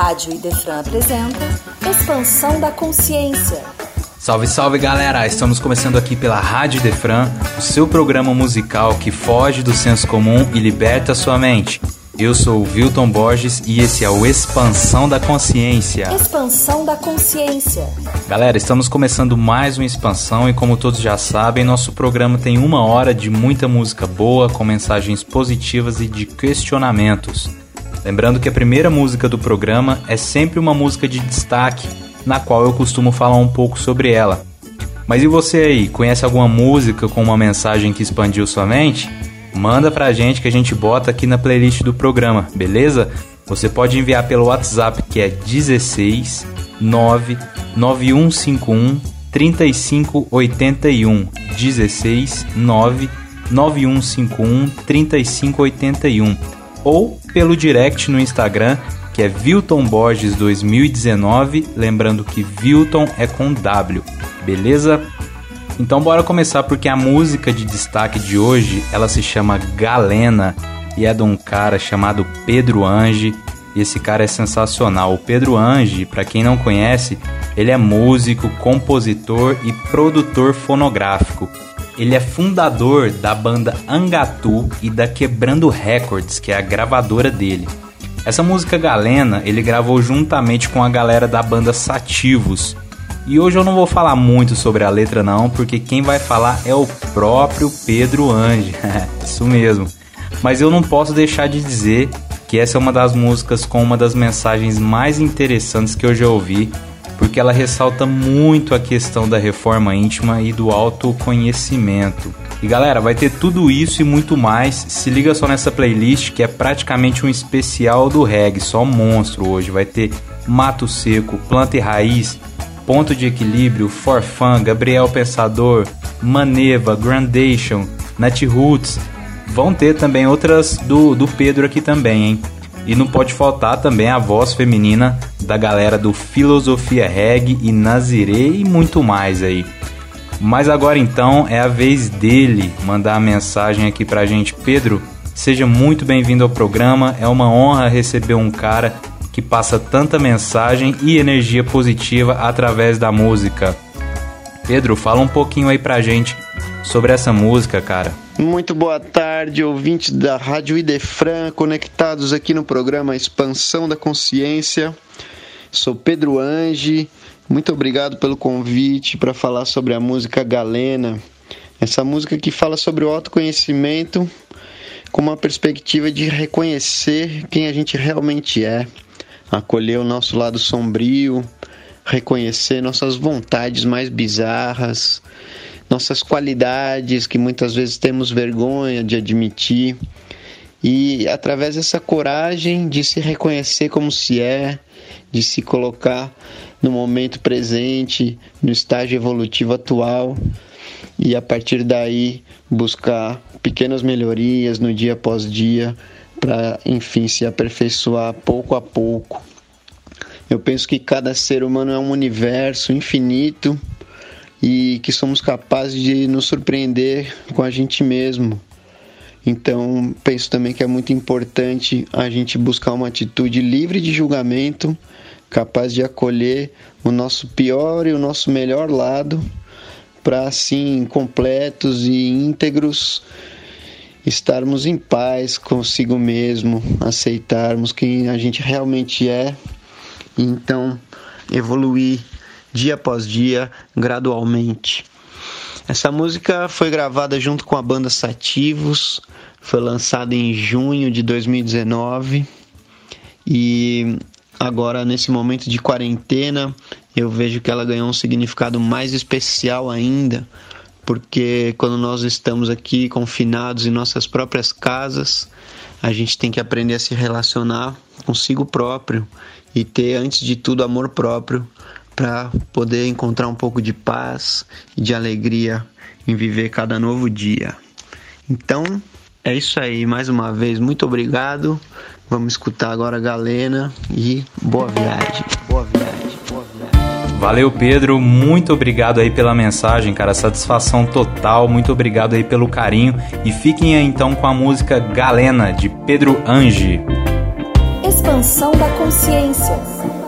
Rádio Idefran apresenta Expansão da Consciência. Salve, salve galera! Estamos começando aqui pela Rádio Defran, o seu programa musical que foge do senso comum e liberta sua mente. Eu sou o Wilton Borges e esse é o Expansão da Consciência. Expansão da Consciência. Galera, estamos começando mais uma expansão e como todos já sabem, nosso programa tem uma hora de muita música boa, com mensagens positivas e de questionamentos. Lembrando que a primeira música do programa é sempre uma música de destaque, na qual eu costumo falar um pouco sobre ela. Mas e você aí, conhece alguma música com uma mensagem que expandiu sua mente? manda pra gente que a gente bota aqui na playlist do programa, beleza? Você pode enviar pelo WhatsApp que é 16 99151 3581 16 99151 3581 ou pelo direct no Instagram que é Vilton Borges 2019, lembrando que Vilton é com W, beleza? Então bora começar porque a música de destaque de hoje, ela se chama Galena e é de um cara chamado Pedro Ange. E esse cara é sensacional. O Pedro Ange, para quem não conhece, ele é músico, compositor e produtor fonográfico. Ele é fundador da banda Angatu e da Quebrando Records, que é a gravadora dele. Essa música Galena ele gravou juntamente com a galera da banda Sativos, e hoje eu não vou falar muito sobre a letra não, porque quem vai falar é o próprio Pedro Ange. Isso mesmo. Mas eu não posso deixar de dizer que essa é uma das músicas com uma das mensagens mais interessantes que eu já ouvi, porque ela ressalta muito a questão da reforma íntima e do autoconhecimento. E galera, vai ter tudo isso e muito mais. Se liga só nessa playlist que é praticamente um especial do reggae, só monstro hoje. Vai ter Mato Seco, Planta e Raiz, Ponto de Equilíbrio, Forfan, Gabriel Pensador, Maneva, Grandation, Roots. Vão ter também outras do, do Pedro aqui também, hein? E não pode faltar também a voz feminina da galera do Filosofia Reg e Nazirê e muito mais aí. Mas agora então é a vez dele mandar a mensagem aqui pra gente. Pedro, seja muito bem-vindo ao programa. É uma honra receber um cara que passa tanta mensagem e energia positiva através da música. Pedro, fala um pouquinho aí pra gente sobre essa música, cara. Muito boa tarde, ouvintes da Rádio Idefran, conectados aqui no programa Expansão da Consciência. Sou Pedro Ange, muito obrigado pelo convite para falar sobre a música Galena. Essa música que fala sobre o autoconhecimento com uma perspectiva de reconhecer quem a gente realmente é acolher o nosso lado sombrio, reconhecer nossas vontades mais bizarras, nossas qualidades que muitas vezes temos vergonha de admitir. E através dessa coragem de se reconhecer como se é, de se colocar no momento presente, no estágio evolutivo atual, e a partir daí buscar pequenas melhorias no dia após dia, para, enfim, se aperfeiçoar pouco a pouco. Eu penso que cada ser humano é um universo infinito e que somos capazes de nos surpreender com a gente mesmo. Então, penso também que é muito importante a gente buscar uma atitude livre de julgamento, capaz de acolher o nosso pior e o nosso melhor lado, para assim, completos e íntegros, estarmos em paz consigo mesmo, aceitarmos quem a gente realmente é, e então evoluir dia após dia, gradualmente. Essa música foi gravada junto com a banda Sativos, foi lançada em junho de 2019 e agora nesse momento de quarentena eu vejo que ela ganhou um significado mais especial ainda, porque quando nós estamos aqui confinados em nossas próprias casas, a gente tem que aprender a se relacionar consigo próprio e ter, antes de tudo, amor próprio para poder encontrar um pouco de paz e de alegria em viver cada novo dia. Então, é isso aí. Mais uma vez, muito obrigado. Vamos escutar agora a Galena e boa viagem. Boa viagem. Valeu, Pedro. Muito obrigado aí pela mensagem, cara. Satisfação total. Muito obrigado aí pelo carinho. E fiquem aí então com a música Galena, de Pedro Ange. Expansão Expansão da consciência.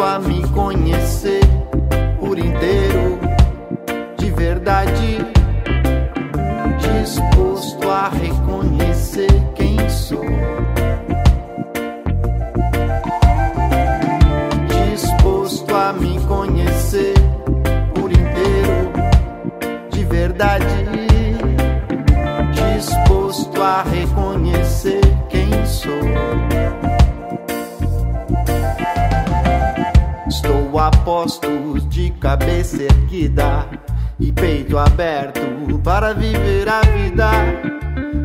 Disposto a me conhecer por inteiro, de verdade. Disposto a reconhecer quem sou. Disposto a me conhecer por inteiro, de verdade disposto a reconhecer quem sou. Estou a postos de cabeça erguida e peito aberto para viver a vida.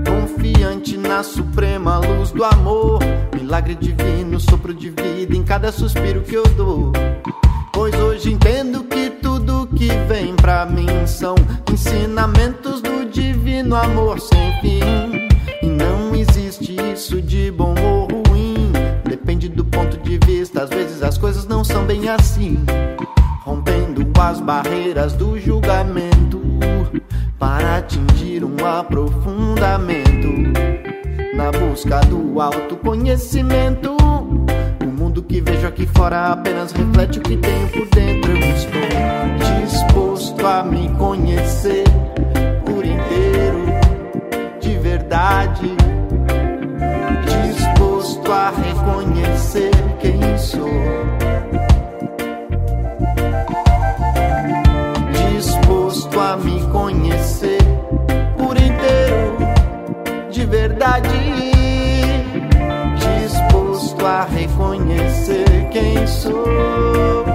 Confiante na suprema luz do amor, milagre divino, sopro de vida em cada suspiro que eu dou. Pois hoje entendo que tudo que vem pra mim são ensinamentos do divino amor sem fim. E não existe isso de bom ou ruim. Depende do ponto de vista, às vezes as coisas bem assim. Rompendo as barreiras do julgamento para atingir um aprofundamento na busca do autoconhecimento. O mundo que vejo aqui fora apenas reflete o que tenho por dentro. Eu estou disposto a me conhecer verdade, disposto a reconhecer quem sou. De verdade. Disposto a reconhecer quem sou.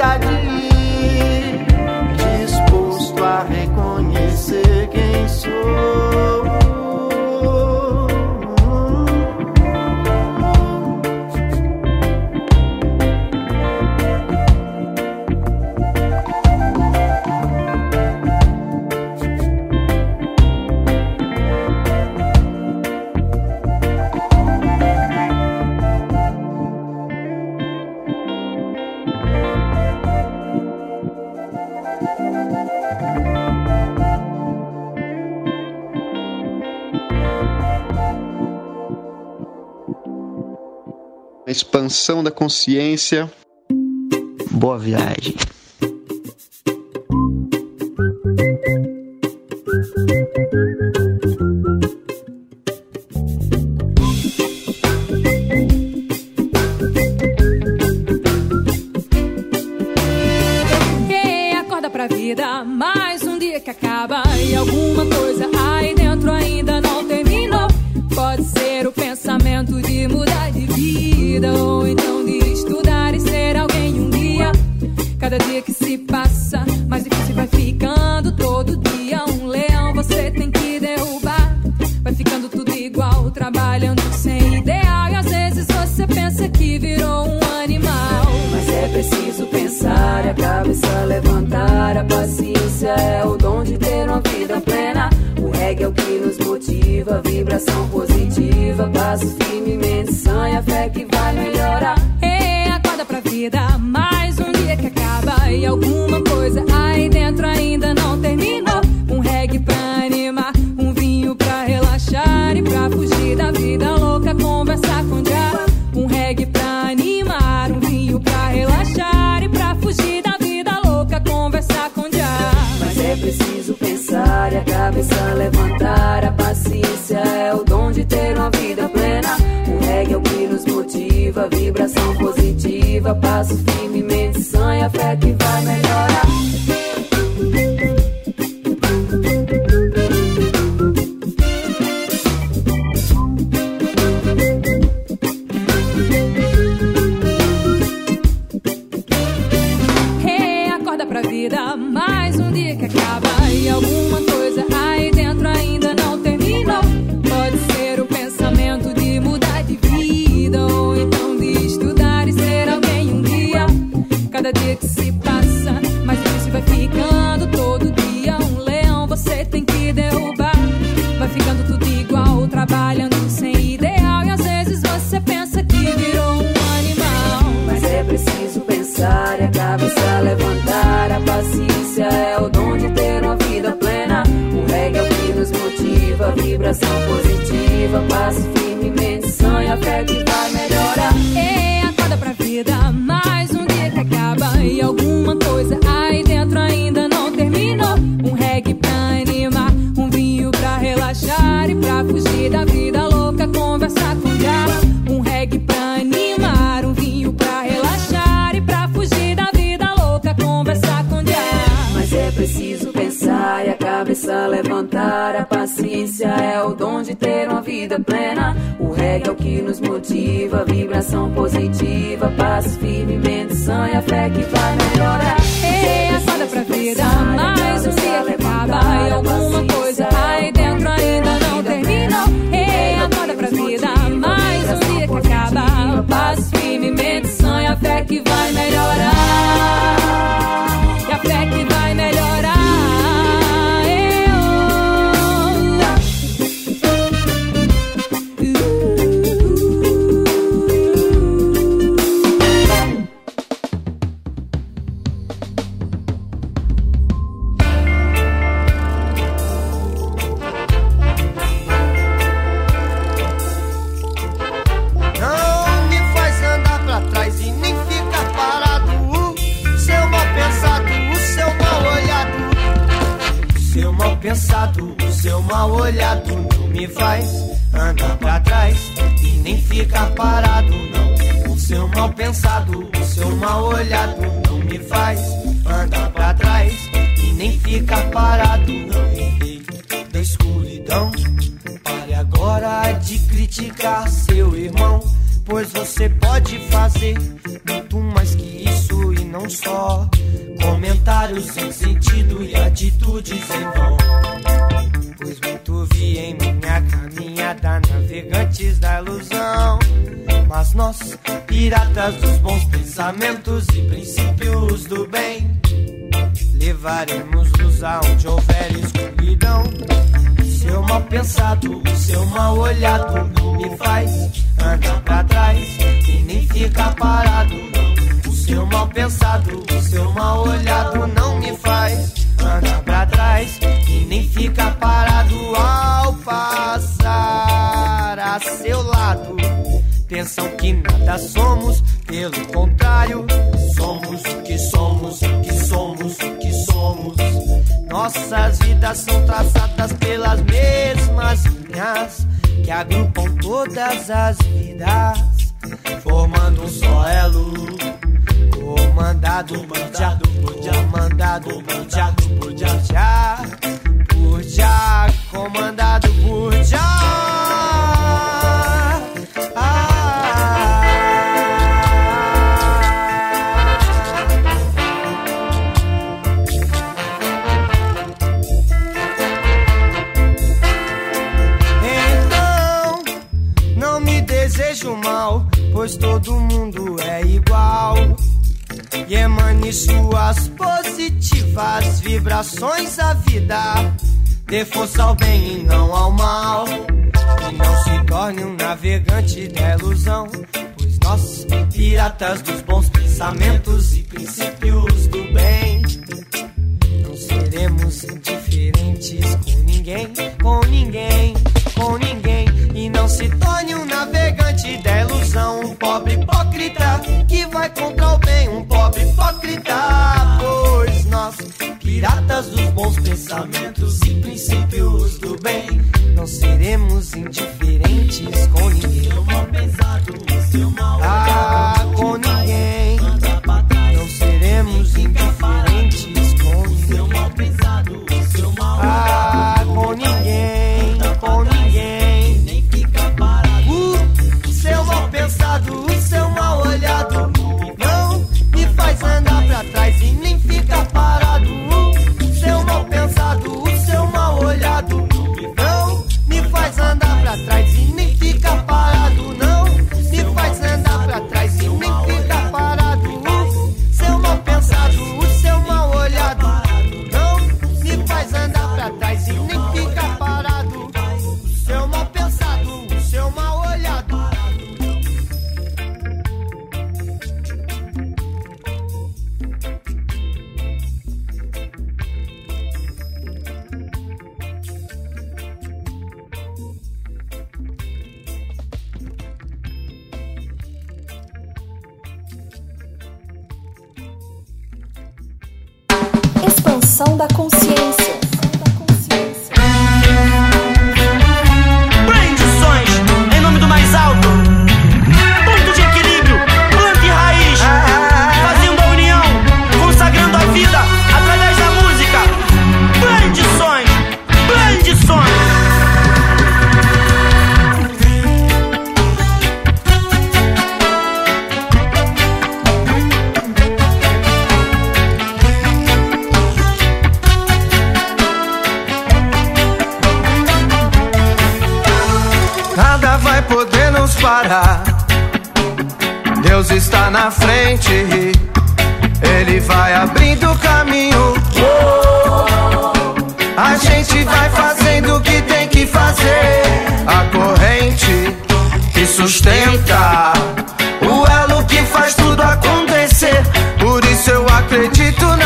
verdade vida. Vibração positiva. Passo firmemente, sonha, fé que vai melhorar. Ei, acorda pra vida, mais um dia que acaba e alguma coisa aí dentro ainda não terminou. Um reggae pra animar, um vinho pra relaxar e pra fugir da vida louca, conversar com diabo. Um reggae pra animar, um vinho pra relaxar e pra fugir da vida louca, conversar com diabo. Mas é preciso pensar e a cabeça levantar. A paciência é o dom de ter uma vida plena. O reggae é o que nos motiva, vibração positiva. Passo firmemente, sonha, fé que vai melhorar. Ei, acorda pra vida, mais um dia que acaba e alguma coisa dentro criticar seu irmão, pois você pode fazer muito mais que isso e não só comentários sem sentido e atitudes em vão. Pois muito vi em minha caminhada navegantes da ilusão, mas nós, piratas dos bons pensamentos e princípios do bem, levaremos luz aonde houver escuridão. Seu mal pensado, seu mal olhado não me faz andar pra trás e nem ficar parado. O seu mal pensado, seu mal olhado não me faz andar pra trás e nem ficar parado ao passar a seu lado. Pensam que nada somos, pelo contrário, somos o que somos, o que somos, o que somos. Nossas vidas são traçadas pelas mesmas linhas que agrupam todas as vidas, formando um só elo. Comandado por já, por já, mandado por já, por já, por já, comandado por já. Pois todo mundo é igual. E emane suas positivas vibrações à vida. Dê força ao bem e não ao mal. torne um navegante da ilusão. Pois nós, piratas dos bons pensamentos e princípios do bem, não seremos indiferentes com ninguém, com ninguém. Hipócrita. Pois nós, piratas dos bons pensamentos e princípios do bem, não seremos indiferentes com ninguém. Ah, com ninguém. Deus está na frente, Ele vai abrindo caminho. A gente vai fazendo o que tem que fazer. A corrente que sustenta, o elo que faz tudo acontecer. Por isso eu acredito na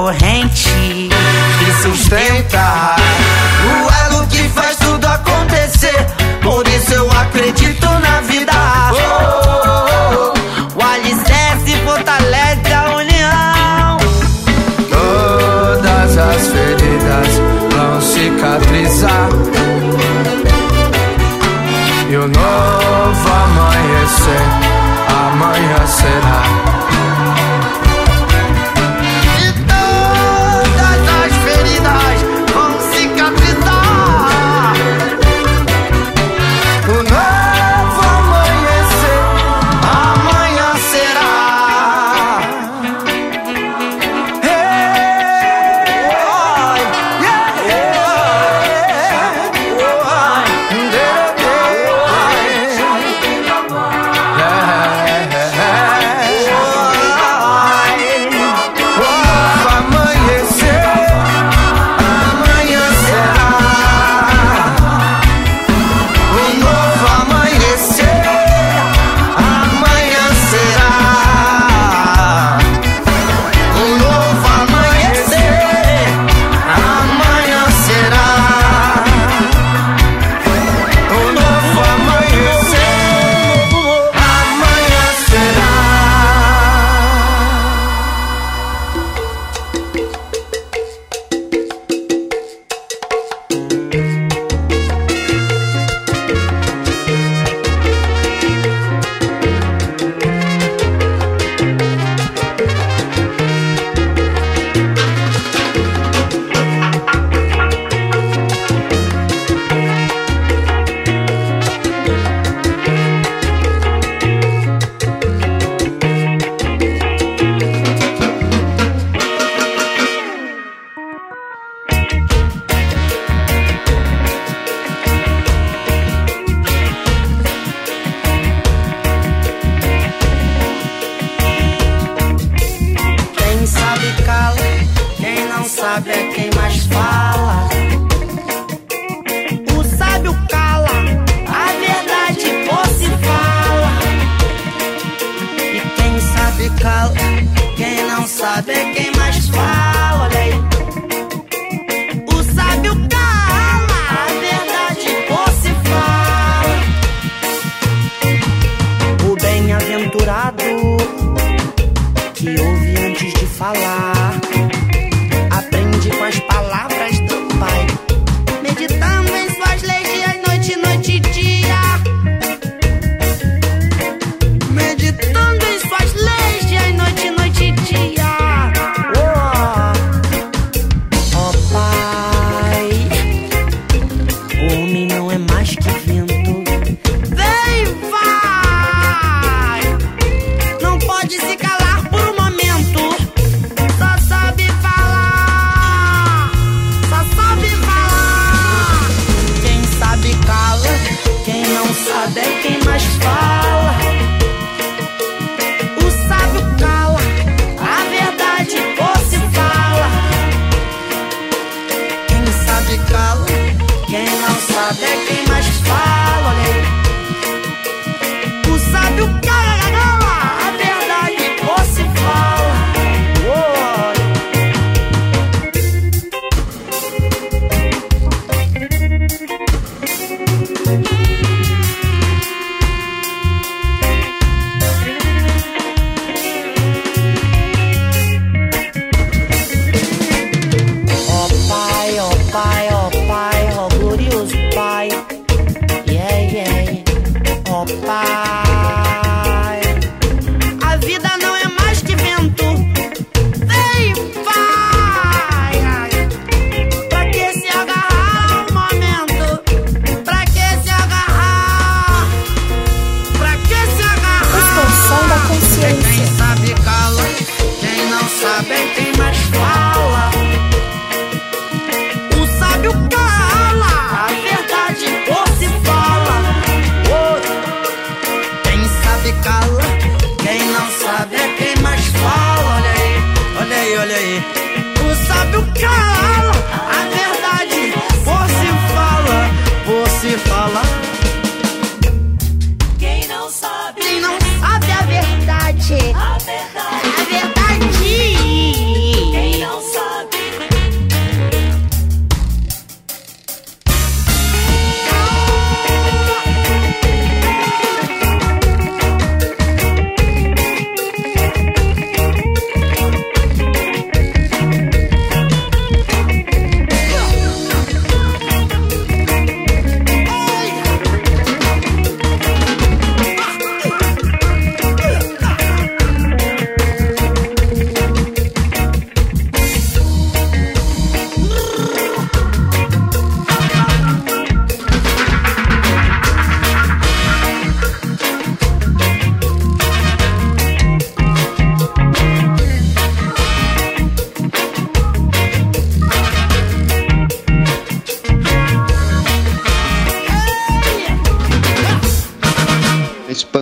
corrente que sustenta o elo que faz tudo acontecer. Por isso eu acredito na vida. O alicerce fortalece a união. Todas as feridas vão cicatrizar. E o novo amanhecer,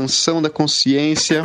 expansão da consciência.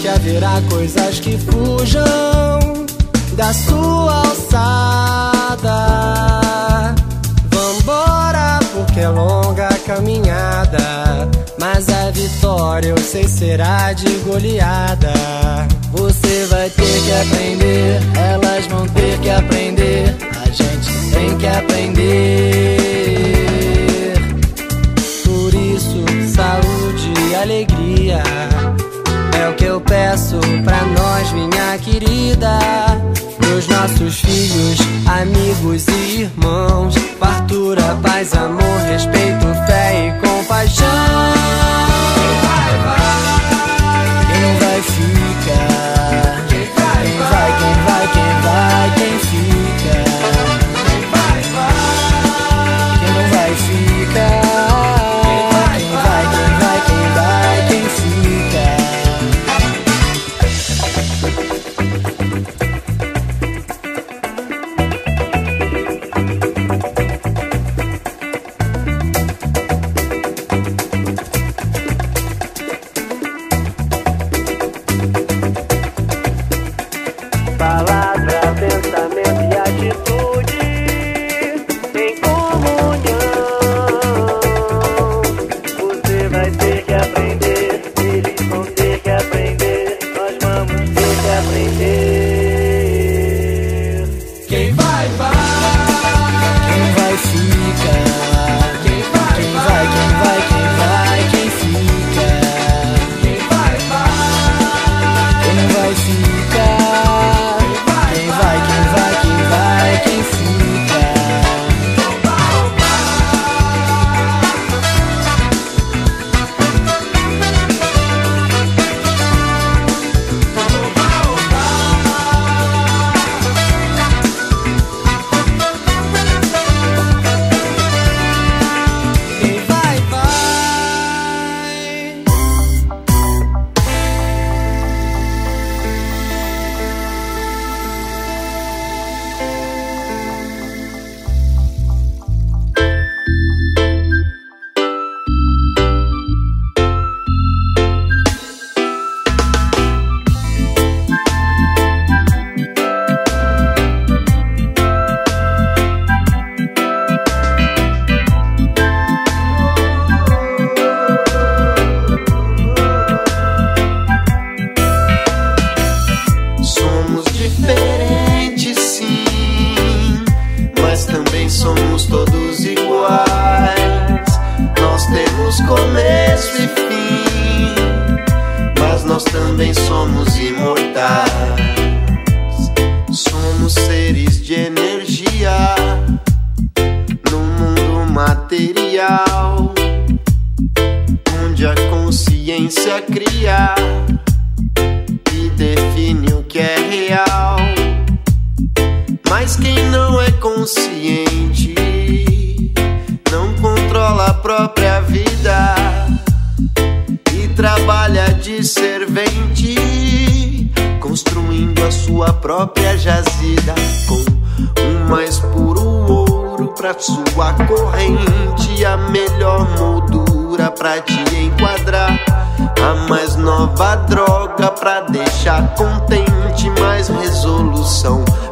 Que haverá coisas que fujam da sua alçada. Vambora, porque é longa a caminhada. Mas a vitória eu sei será de goleada. Você vai ter que aprender, elas vão ter que aprender. A gente tem que aprender. Por isso, saúde e alegria pra nós, minha querida. Pros nossos filhos, amigos e irmãos. Fartura, paz, amor, respeito, fé e compaixão.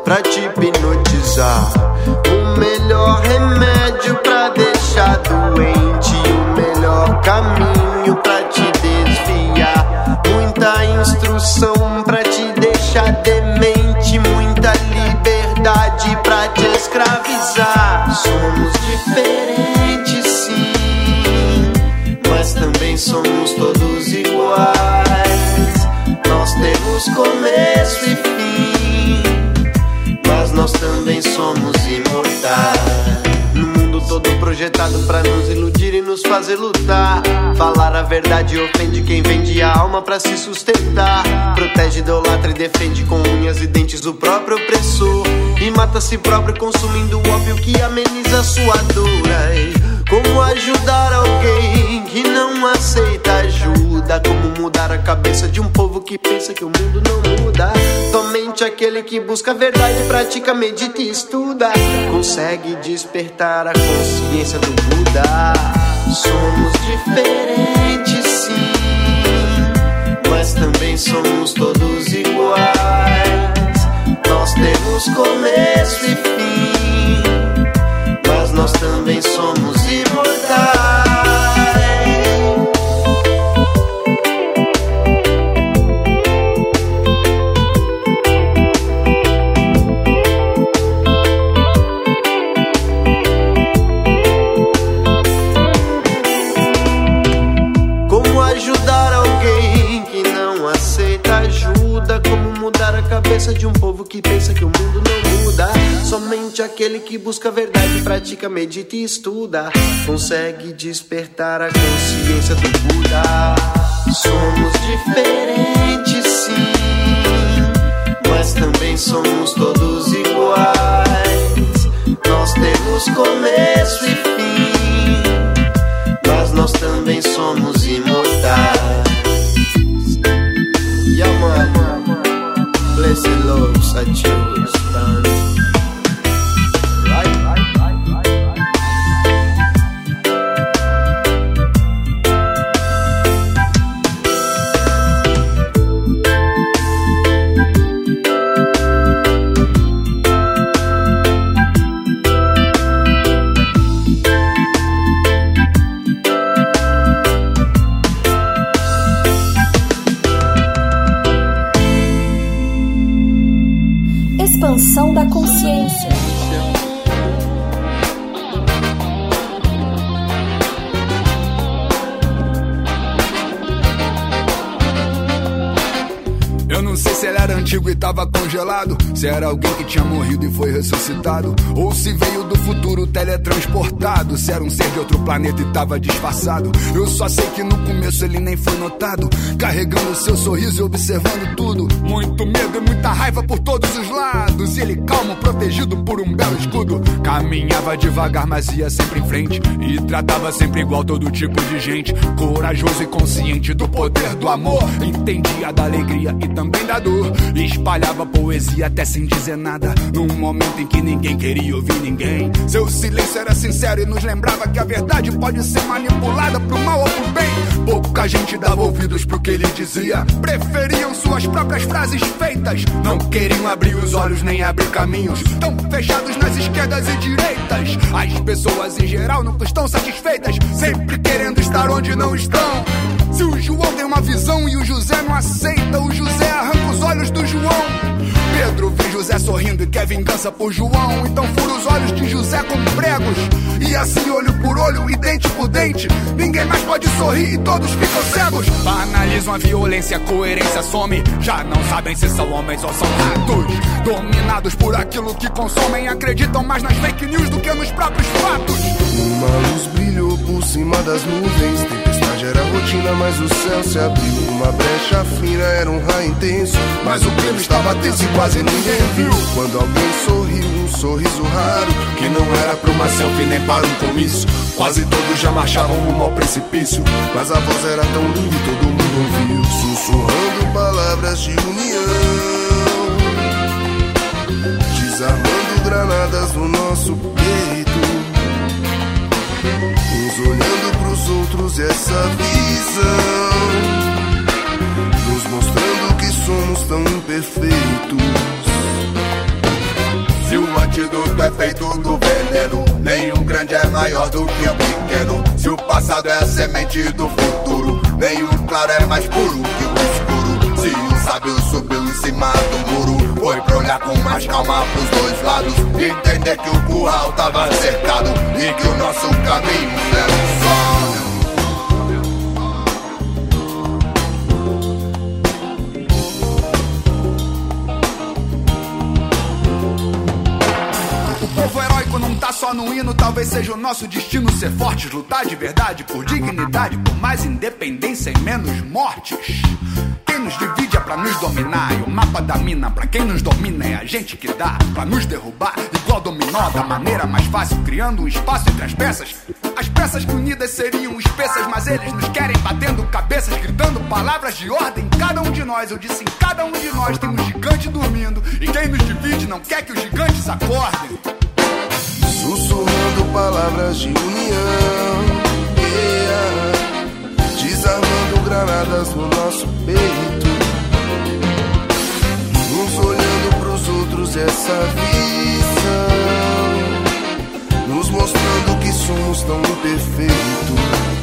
Pra te hipnotizar. O melhor remédio pra deixar doente, o melhor caminho pra te desviar. Muita instrução pra te deixar demente, muita liberdade pra te escravizar. Somos diferentes, sim, mas também somos todos iguais. Nós temos começo e também somos imortais. No mundo todo projetado pra nos iludir e nos fazer lutar. Falar a verdade ofende quem vende a alma pra se sustentar. Protege, idolatra e defende com unhas e dentes o próprio opressor. E mata a si próprio consumindo o ópio que ameniza sua dor. Como ajudar alguém que não aceita ajuda? Como mudar a cabeça de um povo que pensa que o mundo não muda? Somente aquele que busca a verdade, pratica, medita e estuda consegue despertar a consciência do Buda. Somos diferentes, sim, mas também somos todos iguais. Nós temos começo e fim, nós também somos imortais. De um povo que pensa que o mundo não muda. Somente aquele que busca a verdade, pratica, medita e estuda, consegue despertar a consciência do Buda. Somos diferentes, sim, mas também somos todos iguais. Nós temos começo e fim, mas nós também somos imortais. blessed loves I choose. Zero tinha morrido e foi ressuscitado, ou se veio do futuro teletransportado, se era um ser de outro planeta e tava disfarçado. Eu só sei que no começo ele nem foi notado, carregando seu sorriso e observando tudo. Muito medo e muita raiva por todos os lados, e ele calmo, protegido por um belo escudo. Caminhava devagar, mas ia sempre em frente, e tratava sempre igual todo tipo de gente. Corajoso e consciente do poder do amor, entendia da alegria e também da dor. Espalhava poesia até sem dizer nada. Num momento em que ninguém queria ouvir ninguém. Seu silêncio era sincero e nos lembrava que a verdade pode ser manipulada pro mal ou pro bem. Pouca gente dava ouvidos pro que ele dizia. Preferiam suas próprias frases feitas. Não queriam abrir os olhos nem abrir caminhos. Tão fechados nas esquerdas e direitas. As pessoas em geral nunca estão satisfeitas. Sempre querendo estar onde não estão. Se o João tem uma visão e o José não aceita, o José arranca os olhos do João. Pedro vê José sorrindo e quer vingança por João. Então fura os olhos de José com pregos. E assim, olho por olho e dente por dente. Ninguém mais pode sorrir e todos ficam cegos. Banalizam a violência, a coerência some. Já não sabem se são homens ou são ratos. Dominados por aquilo que consomem, acreditam mais nas fake news do que nos próprios fatos. Uma luz brilhou por cima das nuvens. Era rotina, mas o céu se abriu. Uma brecha fina era um raio intenso. Mas o clima estava tenso e quase ninguém viu. Quando alguém sorriu, um sorriso raro. Que não era pra uma selfie nem para um comício. Quase todos já marchavam rumo ao precipício. Mas a voz era tão linda e todo mundo ouviu. Sussurrando palavras de união. Desarmando granadas no nosso peito. Uns olhando pros outros essa visão Nos mostrando que somos tão imperfeitos Se o antídoto é feito do veneno, nenhum grande é maior do que o pequeno. Se o passado é a semente do futuro, nenhum claro é mais puro que o escuro. Se o sábio subiu em cima do muro, foi pra olhar com mais calma pros dois lados. Entender que o curral tava cercado e que o nosso caminho era um só. Não tá só no hino, talvez seja o nosso destino ser fortes, lutar de verdade por dignidade, por mais independência e menos mortes. Quem nos divide é pra nos dominar, e o mapa da mina pra quem nos domina é a gente que dá pra nos derrubar, igual dominó da maneira mais fácil, criando um espaço entre as peças. As peças que unidas seriam espessas, mas eles nos querem batendo cabeças, gritando palavras de ordem. Cada um de nós, eu disse, em cada um de nós tem um gigante dormindo, e quem nos divide não quer que os gigantes acordem. Sussurrando palavras de união. Yeah. Desarmando granadas no nosso peito. Uns olhando pros outros essa visão. Nos mostrando que somos tão imperfeitos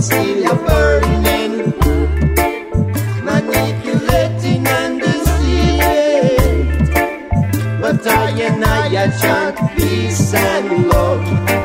and still you're burning. Manipulating and deceiving. But I and I chant peace and love.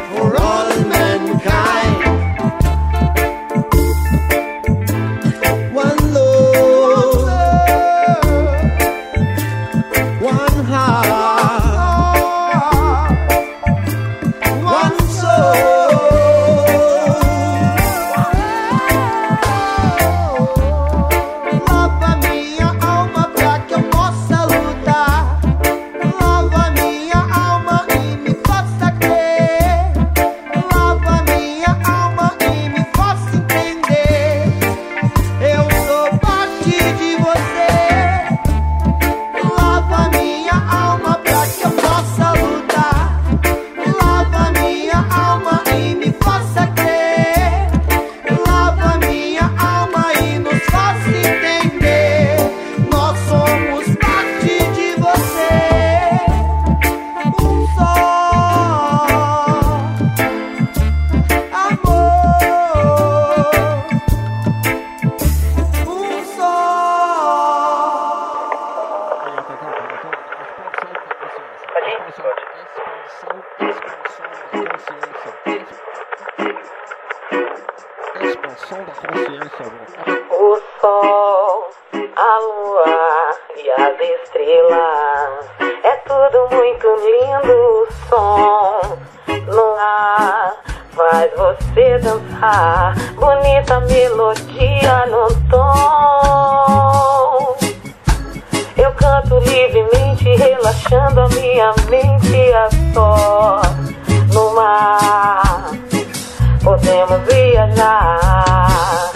estrela. É tudo muito lindo, o som no ar faz você dançar. Bonita melodia no tom. Eu canto livremente, relaxando a minha mente a só no mar. Podemos viajar.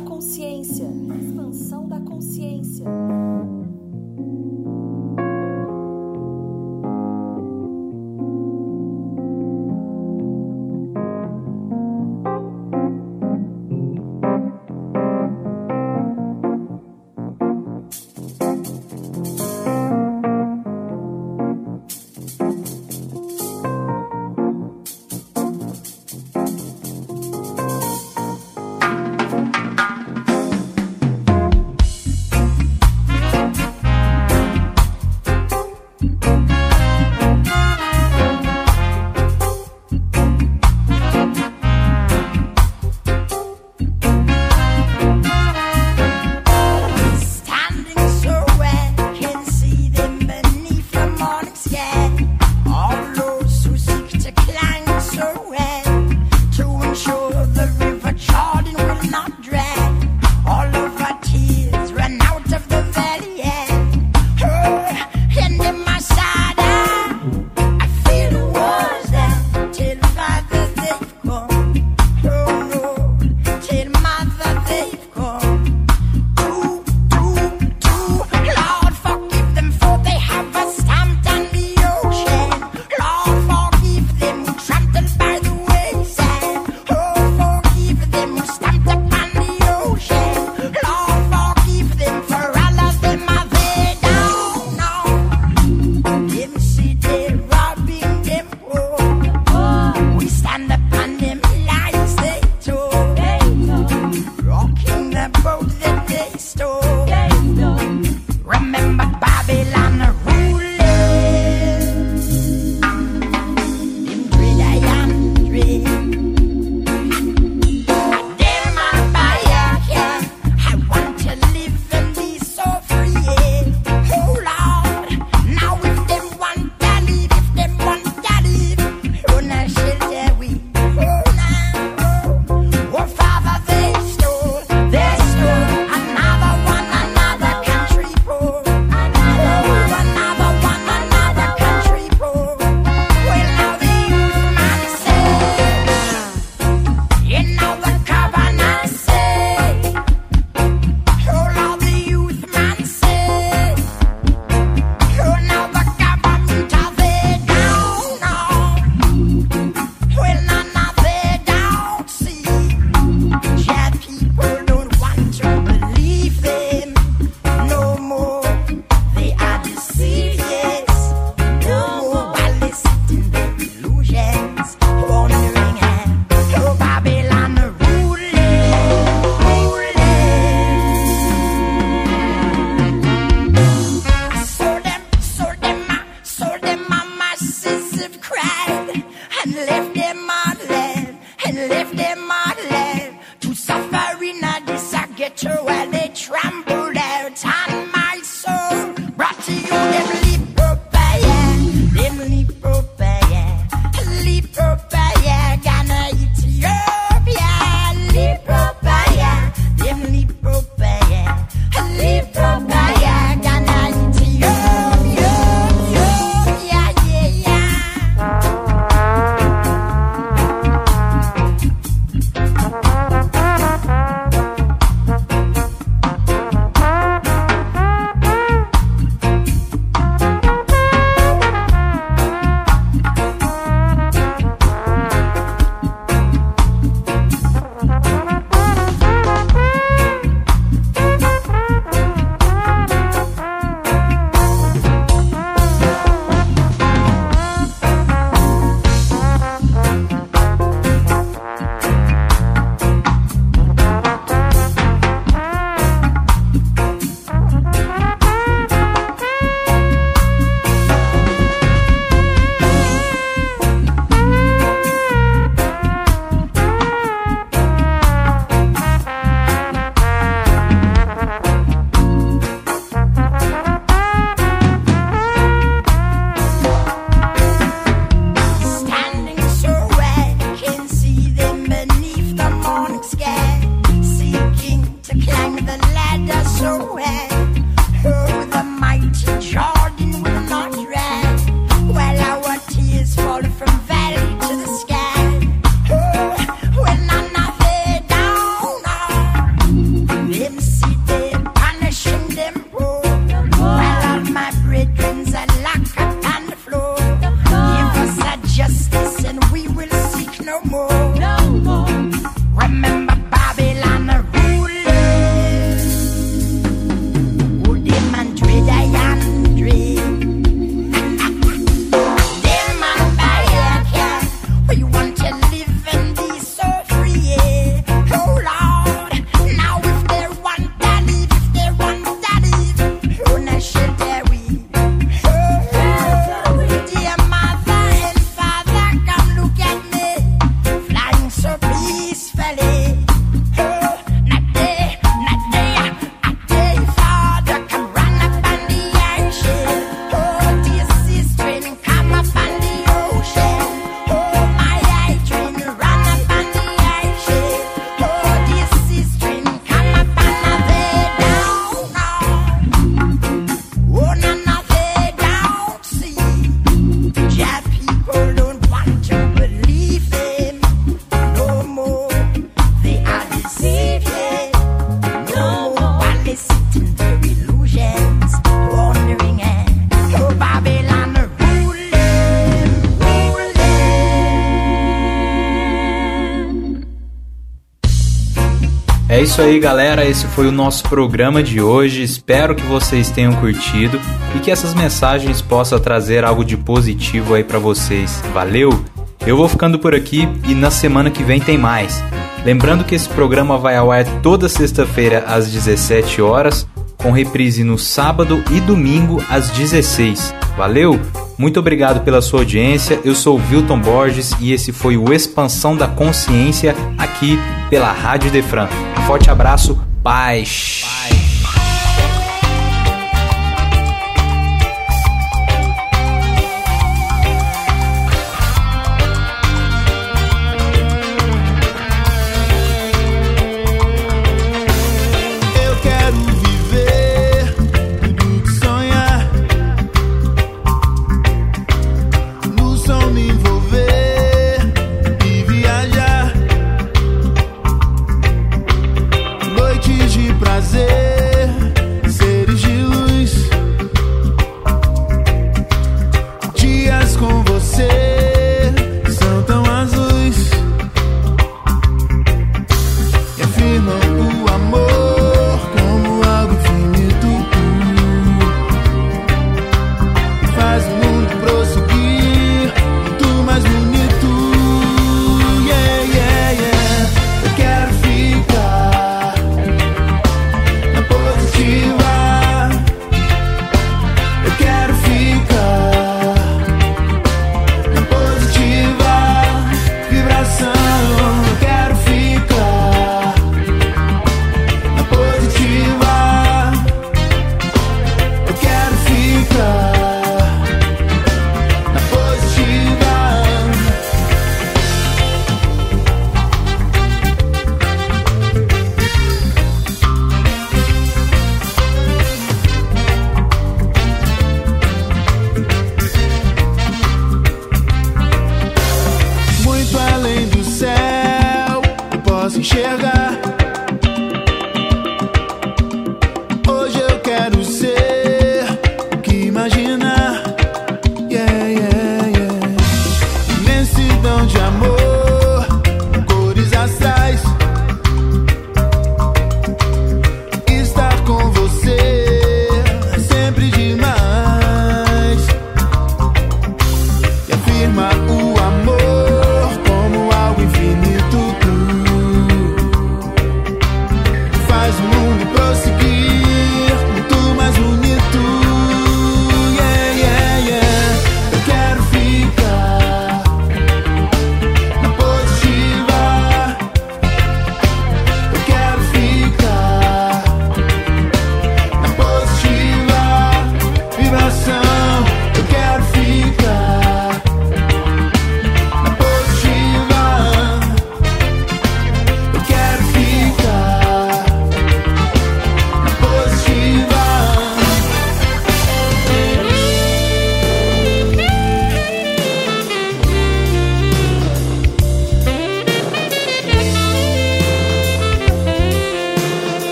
Consciência. Isso aí, galera. Esse foi o nosso programa de hoje. Espero que vocês tenham curtido e que essas mensagens possam trazer algo de positivo aí para vocês. Valeu? Eu vou ficando por aqui e na semana que vem tem mais. Lembrando que esse programa vai ao ar toda sexta-feira às 17 horas, com reprise no sábado e domingo às 16. Valeu? Muito obrigado pela sua audiência. Eu sou o Wilton Borges e esse foi o Expansão da Consciência aqui pela Rádio Defran. Forte abraço, paz. Eu